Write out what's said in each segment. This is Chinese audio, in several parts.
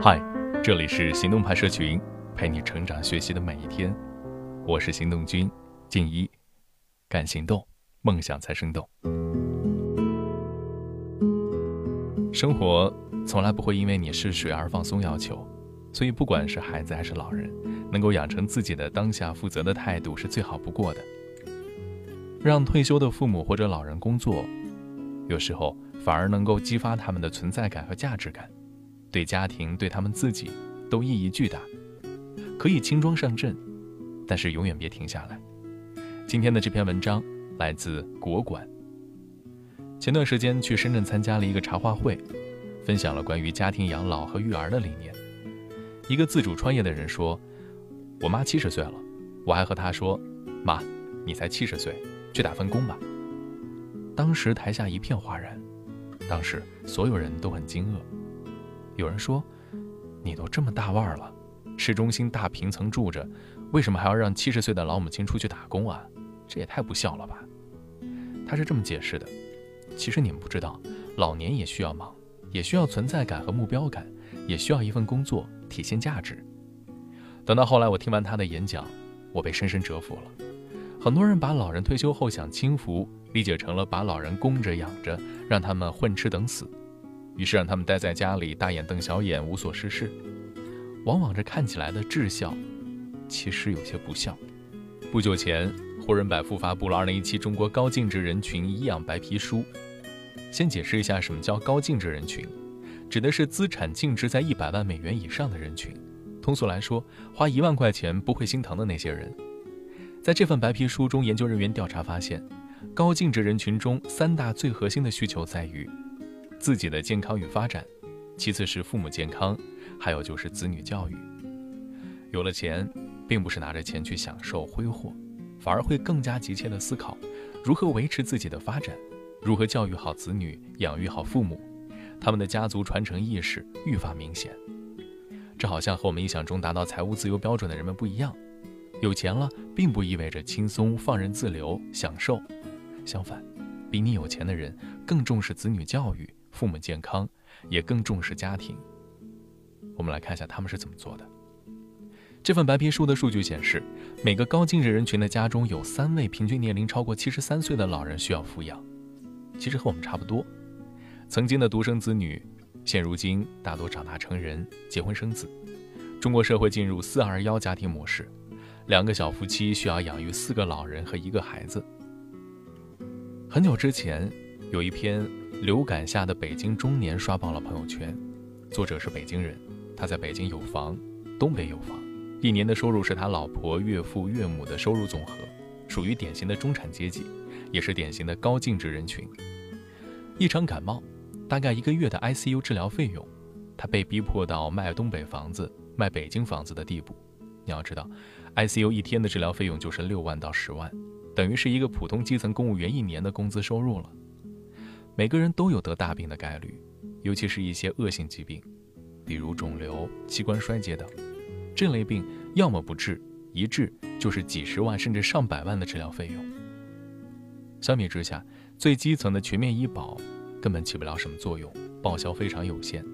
嗨，这里是行动派社群，陪你成长学习的每一天。我是行动君静一，敢行动，梦想才生动。生活从来不会因为你是谁而放松要求，所以不管是孩子还是老人，能够养成自己的当下负责的态度是最好不过的。让退休的父母或者老人工作，有时候反而能够激发他们的存在感和价值感。对家庭、对他们自己都意义巨大，可以轻装上阵，但是永远别停下来。今天的这篇文章来自国馆。前段时间去深圳参加了一个茶话会，分享了关于家庭养老和育儿的理念。一个自主创业的人说：“我妈七十岁了，我还和她说，妈，你才七十岁，去打份工吧。”当时台下一片哗然，当时所有人都很惊愕。有人说：“你都这么大腕了，市中心大平层住着，为什么还要让七十岁的老母亲出去打工啊？这也太不孝了吧！”他是这么解释的：“其实你们不知道，老年也需要忙，也需要存在感和目标感，也需要一份工作体现价值。”等到后来，我听完他的演讲，我被深深折服了。很多人把老人退休后享清福理解成了把老人供着养着，让他们混吃等死。于是让他们待在家里，大眼瞪小眼，无所事事。往往这看起来的智孝，其实有些不孝。不久前，胡润百富发布了《二零一七中国高净值人群医养白皮书》。先解释一下什么叫高净值人群，指的是资产净值在一百万美元以上的人群。通俗来说，花一万块钱不会心疼的那些人。在这份白皮书中，研究人员调查发现，高净值人群中三大最核心的需求在于。自己的健康与发展，其次是父母健康，还有就是子女教育。有了钱，并不是拿着钱去享受挥霍，反而会更加急切地思考如何维持自己的发展，如何教育好子女，养育好父母，他们的家族传承意识愈发明显。这好像和我们印象中达到财务自由标准的人们不一样。有钱了，并不意味着轻松放任自流享受，相反，比你有钱的人更重视子女教育。父母健康，也更重视家庭。我们来看一下他们是怎么做的。这份白皮书的数据显示，每个高净值人群的家中有三位平均年龄超过七十三岁的老人需要抚养。其实和我们差不多。曾经的独生子女，现如今大多长大成人，结婚生子。中国社会进入四二幺家庭模式，两个小夫妻需要养育四个老人和一个孩子。很久之前，有一篇。流感下的北京中年刷爆了朋友圈，作者是北京人，他在北京有房，东北有房，一年的收入是他老婆、岳父、岳母的收入总和，属于典型的中产阶级，也是典型的高净值人群。一场感冒，大概一个月的 ICU 治疗费用，他被逼迫到卖东北房子、卖北京房子的地步。你要知道，ICU 一天的治疗费用就是六万到十万，等于是一个普通基层公务员一年的工资收入了。每个人都有得大病的概率，尤其是一些恶性疾病，比如肿瘤、器官衰竭等。这类病要么不治，一治就是几十万甚至上百万的治疗费用。相比之下，最基层的全面医保根本起不了什么作用，报销非常有限。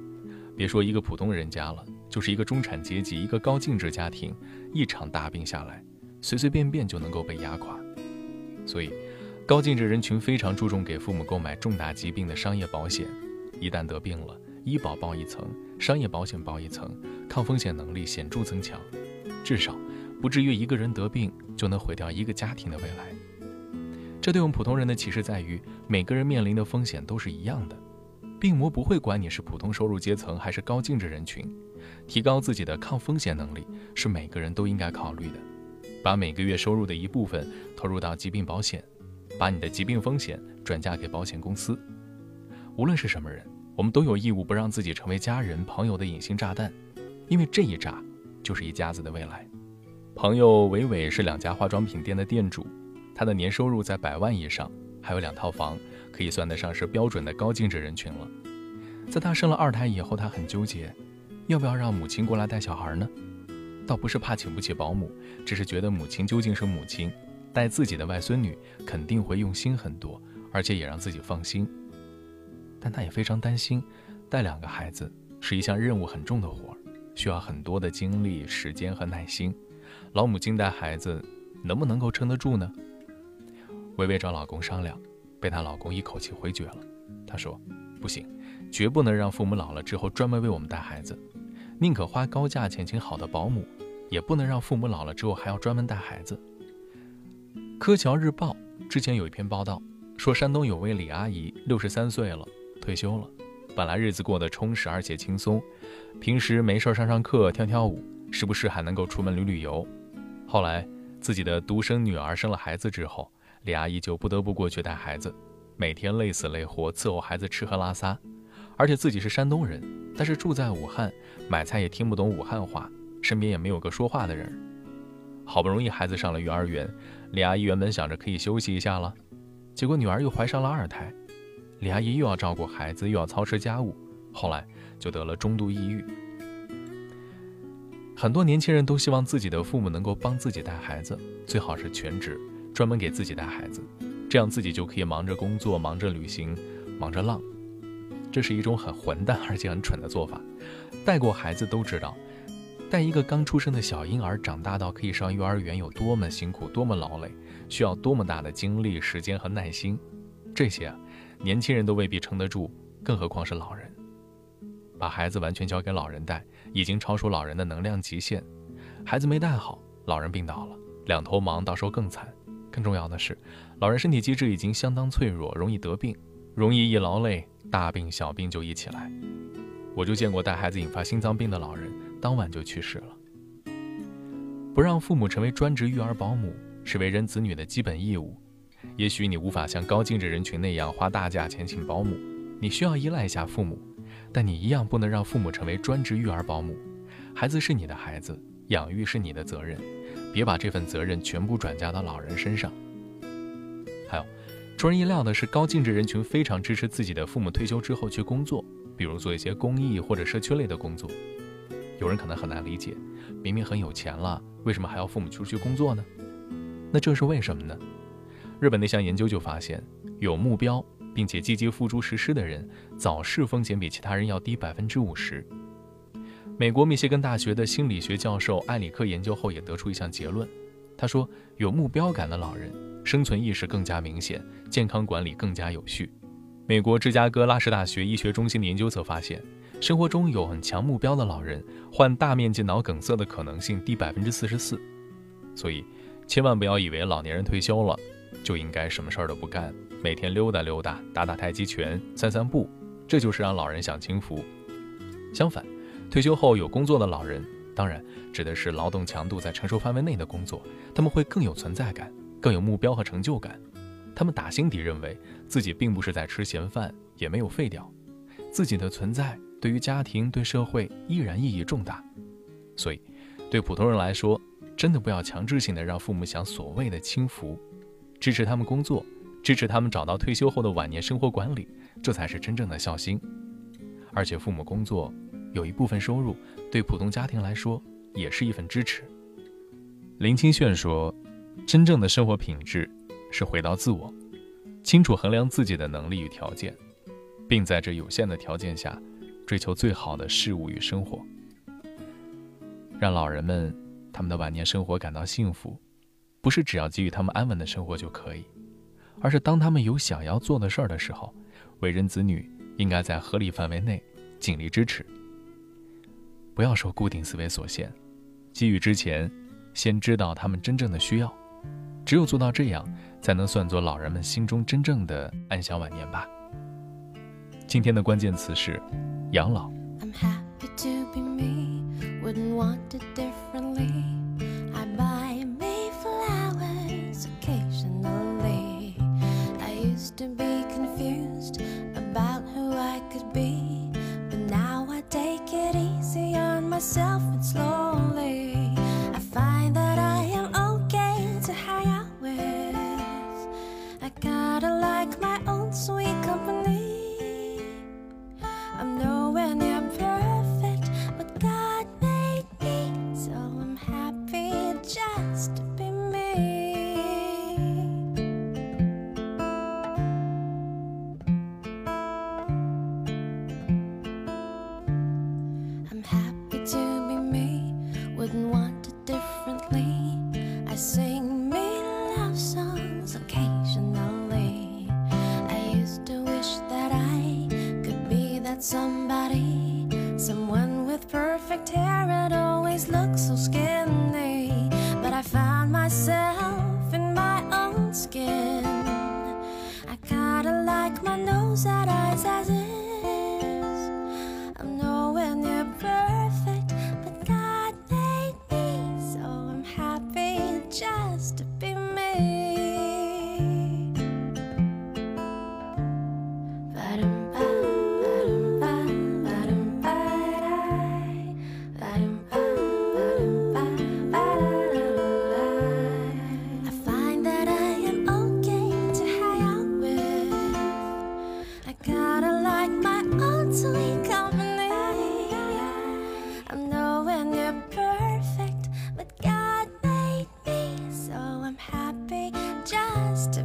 别说一个普通人家了，就是一个中产阶级、一个高净值家庭，一场大病下来，随随便便就能够被压垮。所以。高净值人群非常注重给父母购买重大疾病的商业保险，一旦得病了，医保报一层，商业保险报一层，抗风险能力显著增强，至少不至于一个人得病就能毁掉一个家庭的未来。这对我们普通人的启示在于，每个人面临的风险都是一样的，病魔不会管你是普通收入阶层还是高净值人群，提高自己的抗风险能力是每个人都应该考虑的，把每个月收入的一部分投入到疾病保险。把你的疾病风险转嫁给保险公司。无论是什么人，我们都有义务不让自己成为家人朋友的隐形炸弹，因为这一炸就是一家子的未来。朋友伟伟是两家化妆品店的店主，他的年收入在百万以上，还有两套房，可以算得上是标准的高净值人群了。在他生了二胎以后，他很纠结，要不要让母亲过来带小孩呢？倒不是怕请不起保姆，只是觉得母亲究竟是母亲。带自己的外孙女肯定会用心很多，而且也让自己放心。但他也非常担心，带两个孩子是一项任务很重的活儿，需要很多的精力、时间和耐心。老母亲带孩子，能不能够撑得住呢？微微找老公商量，被她老公一口气回绝了。她说：“不行，绝不能让父母老了之后专门为我们带孩子，宁可花高价钱请好的保姆，也不能让父母老了之后还要专门带孩子。”柯桥日报之前有一篇报道，说山东有位李阿姨，六十三岁了，退休了。本来日子过得充实而且轻松，平时没事上上课、跳跳舞，时不时还能够出门旅旅游。后来自己的独生女儿生了孩子之后，李阿姨就不得不过去带孩子，每天累死累活伺候孩子吃喝拉撒。而且自己是山东人，但是住在武汉，买菜也听不懂武汉话，身边也没有个说话的人。好不容易孩子上了幼儿园，李阿姨原本想着可以休息一下了，结果女儿又怀上了二胎。李阿姨又要照顾孩子，又要操持家务，后来就得了中度抑郁。很多年轻人都希望自己的父母能够帮自己带孩子，最好是全职，专门给自己带孩子，这样自己就可以忙着工作、忙着旅行、忙着浪。这是一种很混蛋而且很蠢的做法。带过孩子都知道，带一个刚出生的小婴儿长大到可以上幼儿园有多么辛苦、多么劳累，需要多么大的精力、时间和耐心。这些啊。年轻人都未必撑得住，更何况是老人。把孩子完全交给老人带，已经超出老人的能量极限。孩子没带好，老人病倒了，两头忙，到时候更惨。更重要的是，老人身体机制已经相当脆弱，容易得病，容易一劳累，大病小病就一起来。我就见过带孩子引发心脏病的老人，当晚就去世了。不让父母成为专职育儿保姆，是为人子女的基本义务。也许你无法像高净值人群那样花大价钱请保姆，你需要依赖一下父母，但你一样不能让父母成为专职育儿保姆。孩子是你的孩子，养育是你的责任，别把这份责任全部转嫁到老人身上。还有，出人意料的是，高净值人群非常支持自己的父母退休之后去工作，比如做一些公益或者社区类的工作。有人可能很难理解，明明很有钱了，为什么还要父母出去工作呢？那这是为什么呢？日本那项研究就发现，有目标并且积极付诸实施的人，早逝风险比其他人要低百分之五十。美国密歇根大学的心理学教授埃里克研究后也得出一项结论，他说，有目标感的老人，生存意识更加明显，健康管理更加有序。美国芝加哥拉什大学医学中心的研究则发现，生活中有很强目标的老人，患大面积脑梗塞的可能性低百分之四十四。所以，千万不要以为老年人退休了。就应该什么事儿都不干，每天溜达溜达，打打太极拳，散散步，这就是让老人享清福。相反，退休后有工作的老人，当然指的是劳动强度在承受范围内的工作，他们会更有存在感，更有目标和成就感。他们打心底认为自己并不是在吃闲饭，也没有废掉，自己的存在对于家庭、对社会依然意义重大。所以，对普通人来说，真的不要强制性的让父母享所谓的清福。支持他们工作，支持他们找到退休后的晚年生活管理，这才是真正的孝心。而且父母工作有一部分收入，对普通家庭来说也是一份支持。林清炫说：“真正的生活品质是回到自我，清楚衡量自己的能力与条件，并在这有限的条件下追求最好的事物与生活，让老人们他们的晚年生活感到幸福。”不是只要给予他们安稳的生活就可以，而是当他们有想要做的事儿的时候，为人子女应该在合理范围内尽力支持。不要受固定思维所限，给予之前，先知道他们真正的需要。只有做到这样，才能算作老人们心中真正的安享晚年吧。今天的关键词是养老。want it differently. I sing me love songs occasionally. I used to wish that I could be that somebody, someone with perfect hair and always look so skinny. But I found myself in my own skin. I kinda like my nose out of. podcast.